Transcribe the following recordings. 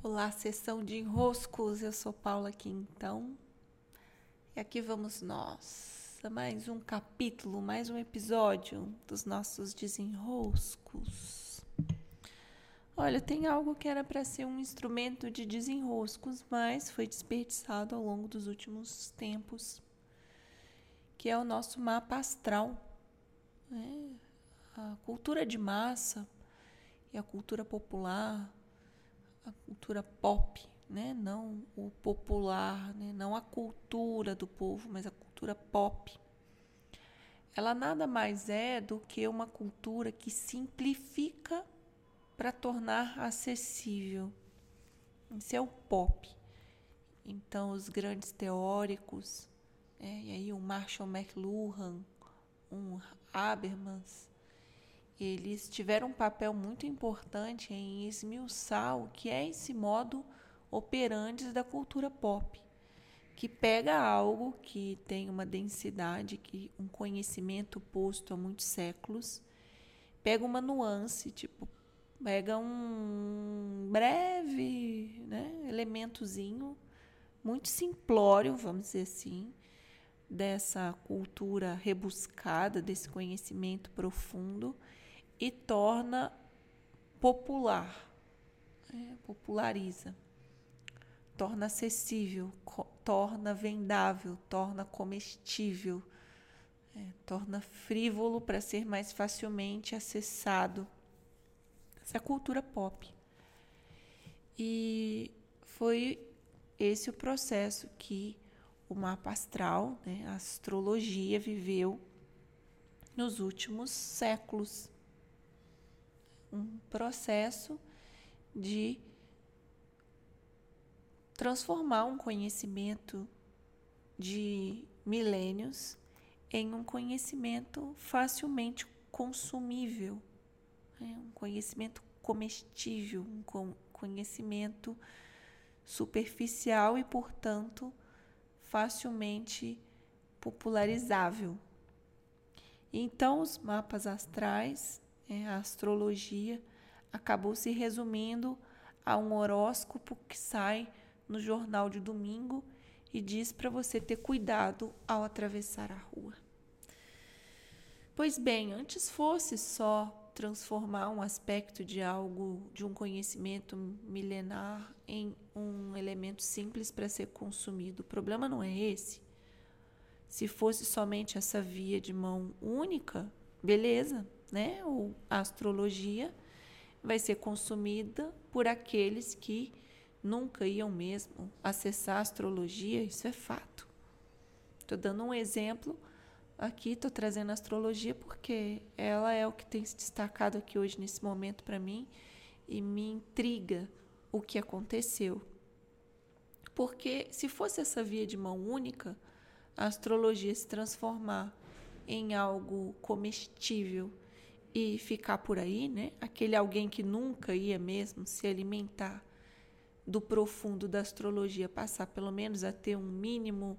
Olá, sessão de enroscos. Eu sou Paula Quintão. E aqui vamos nós a mais um capítulo, mais um episódio dos nossos desenroscos. Olha, tem algo que era para ser um instrumento de desenroscos, mas foi desperdiçado ao longo dos últimos tempos, que é o nosso mapa astral. Né? A cultura de massa e a cultura popular a cultura pop, né? não o popular, né? não a cultura do povo, mas a cultura pop. Ela nada mais é do que uma cultura que simplifica para tornar acessível. Isso é o pop. Então, os grandes teóricos, né? e aí o Marshall McLuhan, um Habermas, eles tiveram um papel muito importante em esmiuçar o que é esse modo operante da cultura pop, que pega algo que tem uma densidade, que um conhecimento posto há muitos séculos, pega uma nuance, tipo, pega um breve né, elementozinho, muito simplório, vamos dizer assim, dessa cultura rebuscada, desse conhecimento profundo e torna popular, é, populariza, torna acessível, torna vendável, torna comestível, é, torna frívolo para ser mais facilmente acessado. Essa é a cultura pop. E foi esse o processo que o mapa astral, né, a astrologia, viveu nos últimos séculos um processo de transformar um conhecimento de milênios em um conhecimento facilmente consumível, né? um conhecimento comestível, um conhecimento superficial e, portanto, facilmente popularizável. Então, os mapas astrais a astrologia acabou se resumindo a um horóscopo que sai no jornal de domingo e diz para você ter cuidado ao atravessar a rua. Pois bem, antes fosse só transformar um aspecto de algo, de um conhecimento milenar, em um elemento simples para ser consumido. O problema não é esse. Se fosse somente essa via de mão única, beleza, né? Ou a astrologia vai ser consumida por aqueles que nunca iam mesmo acessar a astrologia, isso é fato. Estou dando um exemplo aqui, estou trazendo a astrologia porque ela é o que tem se destacado aqui hoje nesse momento para mim e me intriga o que aconteceu. Porque se fosse essa via de mão única, a astrologia se transformar em algo comestível e ficar por aí, né? Aquele alguém que nunca ia mesmo se alimentar do profundo da astrologia, passar pelo menos a ter um mínimo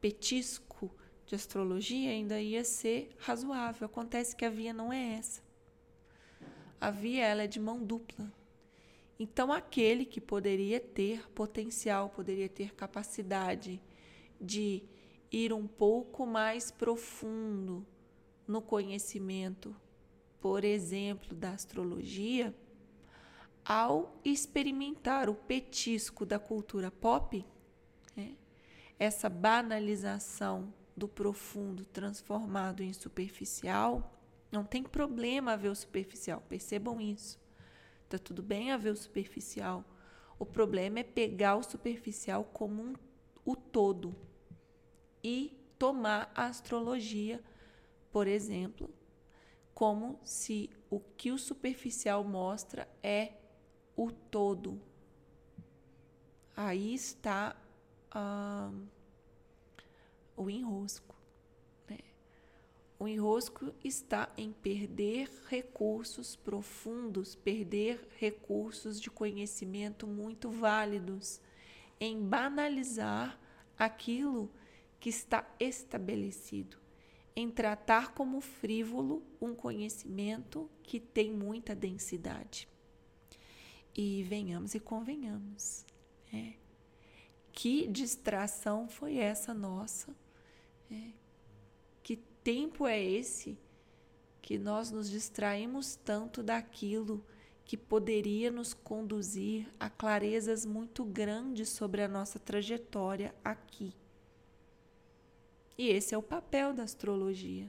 petisco de astrologia, ainda ia ser razoável. Acontece que a via não é essa. A via ela é de mão dupla. Então aquele que poderia ter potencial, poderia ter capacidade de ir um pouco mais profundo no conhecimento, por exemplo, da astrologia, ao experimentar o petisco da cultura pop, né, essa banalização do profundo transformado em superficial, não tem problema ver o superficial, percebam isso. Tá tudo bem a ver o superficial. O problema é pegar o superficial como um, o todo e tomar a astrologia, por exemplo, como se o que o superficial mostra é o todo. Aí está o enrosco. Né? O enrosco está em perder recursos profundos, perder recursos de conhecimento muito válidos, em banalizar aquilo que está estabelecido, em tratar como frívolo um conhecimento que tem muita densidade. E venhamos e convenhamos. É. Que distração foi essa nossa? É. Que tempo é esse que nós nos distraímos tanto daquilo que poderia nos conduzir a clarezas muito grandes sobre a nossa trajetória aqui? E esse é o papel da astrologia.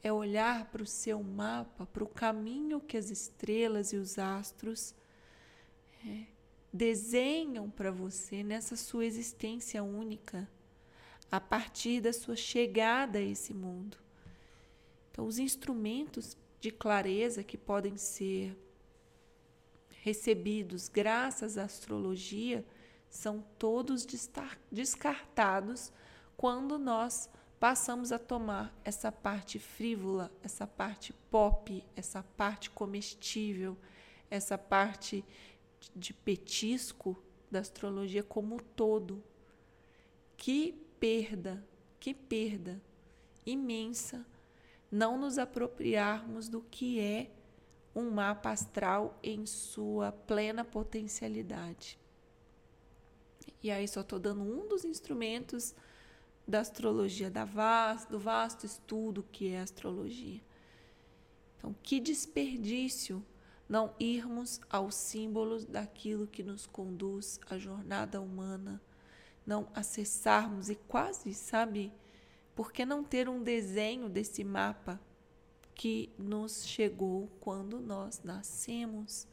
É olhar para o seu mapa, para o caminho que as estrelas e os astros é, desenham para você nessa sua existência única, a partir da sua chegada a esse mundo. Então, os instrumentos de clareza que podem ser recebidos graças à astrologia são todos descartados quando nós passamos a tomar essa parte frívola, essa parte pop, essa parte comestível, essa parte de petisco da astrologia como um todo. Que perda, que perda imensa não nos apropriarmos do que é um mapa astral em sua plena potencialidade. E aí só estou dando um dos instrumentos da astrologia, da vasto, do vasto estudo que é a astrologia. Então, que desperdício não irmos aos símbolos daquilo que nos conduz à jornada humana, não acessarmos e quase, sabe, por que não ter um desenho desse mapa que nos chegou quando nós nascemos?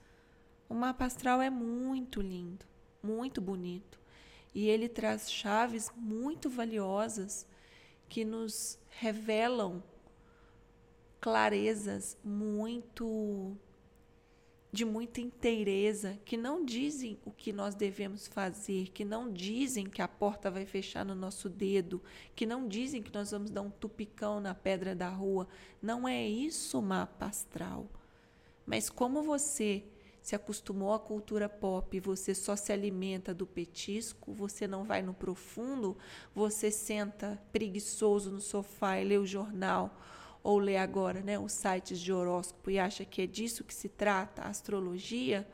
O mapa astral é muito lindo, muito bonito e ele traz chaves muito valiosas que nos revelam clarezas muito de muita inteireza, que não dizem o que nós devemos fazer, que não dizem que a porta vai fechar no nosso dedo, que não dizem que nós vamos dar um tupicão na pedra da rua. Não é isso mapa astral. Mas como você se acostumou à cultura pop, você só se alimenta do petisco, você não vai no profundo, você senta preguiçoso no sofá e lê o jornal ou lê agora, né, os sites de horóscopo e acha que é disso que se trata a astrologia,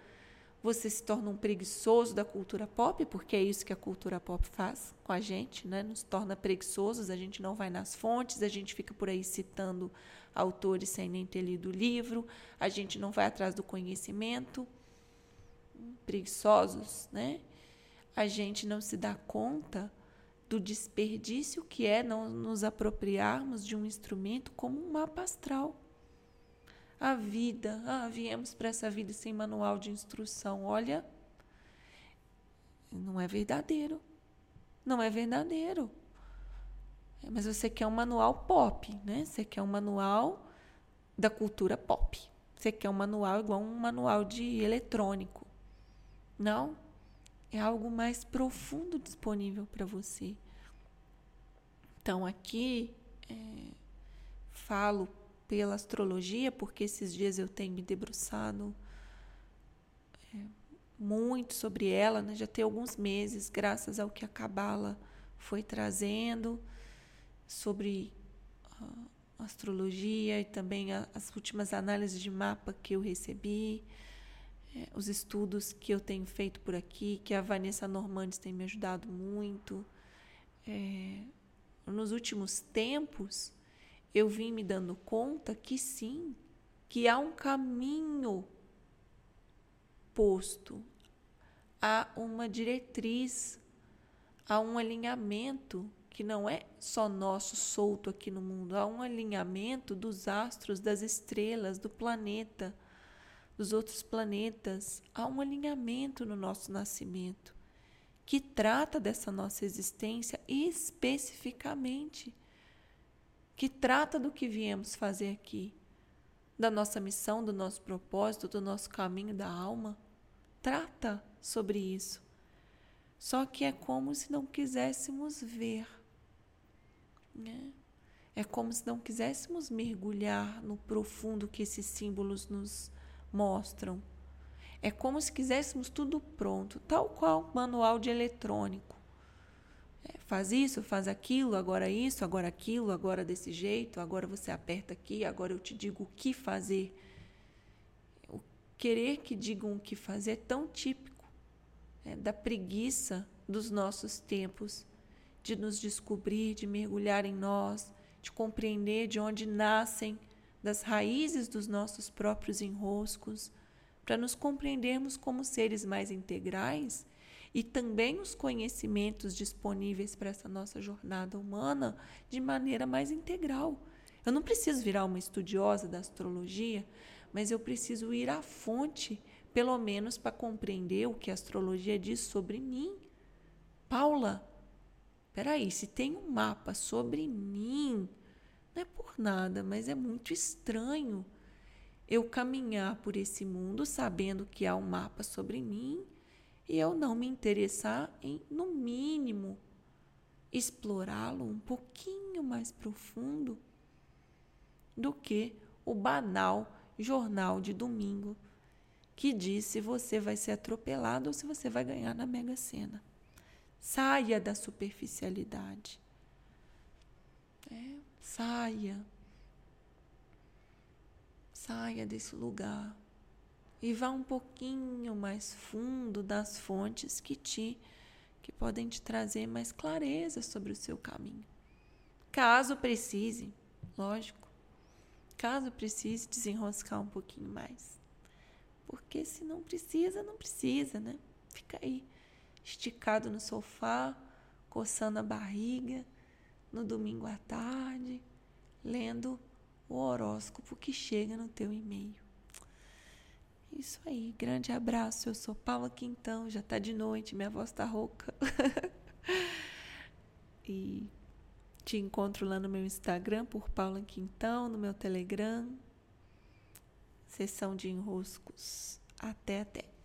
você se torna um preguiçoso da cultura pop, porque é isso que a cultura pop faz com a gente, né? Nos torna preguiçosos, a gente não vai nas fontes, a gente fica por aí citando autores sem nem ter lido o livro, a gente não vai atrás do conhecimento, preguiçosos, né? A gente não se dá conta do desperdício que é não nos apropriarmos de um instrumento como um mapa astral. A vida, ah, viemos para essa vida sem manual de instrução. Olha, não é verdadeiro. Não é verdadeiro. É, mas você quer um manual pop, né? Você quer um manual da cultura pop. Você quer um manual igual um manual de eletrônico. Não. É algo mais profundo disponível para você. Então, aqui é, falo pela astrologia, porque esses dias eu tenho me debruçado é, muito sobre ela, né? já tem alguns meses, graças ao que a Cabala foi trazendo sobre a astrologia e também a, as últimas análises de mapa que eu recebi, é, os estudos que eu tenho feito por aqui, que a Vanessa Normandes tem me ajudado muito. É, nos últimos tempos, eu vim me dando conta que sim, que há um caminho posto, há uma diretriz, há um alinhamento que não é só nosso solto aqui no mundo, há um alinhamento dos astros, das estrelas, do planeta, dos outros planetas. Há um alinhamento no nosso nascimento que trata dessa nossa existência especificamente, que trata do que viemos fazer aqui, da nossa missão, do nosso propósito, do nosso caminho da alma. Trata sobre isso. Só que é como se não quiséssemos ver né? É como se não quiséssemos mergulhar no profundo que esses símbolos nos mostram. É como se quiséssemos tudo pronto, tal qual manual de eletrônico. Faz isso, faz aquilo, agora isso, agora aquilo, agora desse jeito, agora você aperta aqui, agora eu te digo o que fazer. querer que digam o que fazer é tão típico né, da preguiça dos nossos tempos de nos descobrir, de mergulhar em nós, de compreender de onde nascem, das raízes dos nossos próprios enroscos, para nos compreendermos como seres mais integrais e também os conhecimentos disponíveis para essa nossa jornada humana de maneira mais integral. Eu não preciso virar uma estudiosa da astrologia, mas eu preciso ir à fonte, pelo menos para compreender o que a astrologia diz sobre mim. Paula, peraí, se tem um mapa sobre mim, não é por nada, mas é muito estranho eu caminhar por esse mundo sabendo que há um mapa sobre mim eu não me interessar em, no mínimo, explorá-lo um pouquinho mais profundo do que o banal jornal de domingo que diz se você vai ser atropelado ou se você vai ganhar na Mega Sena. Saia da superficialidade. É, saia. Saia desse lugar e vá um pouquinho mais fundo das fontes que te que podem te trazer mais clareza sobre o seu caminho. Caso precise, lógico. Caso precise desenroscar um pouquinho mais. Porque se não precisa, não precisa, né? Fica aí esticado no sofá, coçando a barriga, no domingo à tarde, lendo o horóscopo que chega no teu e-mail. Isso aí, grande abraço. Eu sou Paula Quintão, já tá de noite, minha voz tá rouca. e te encontro lá no meu Instagram por Paula Quintão, no meu Telegram. Sessão de enroscos. Até até.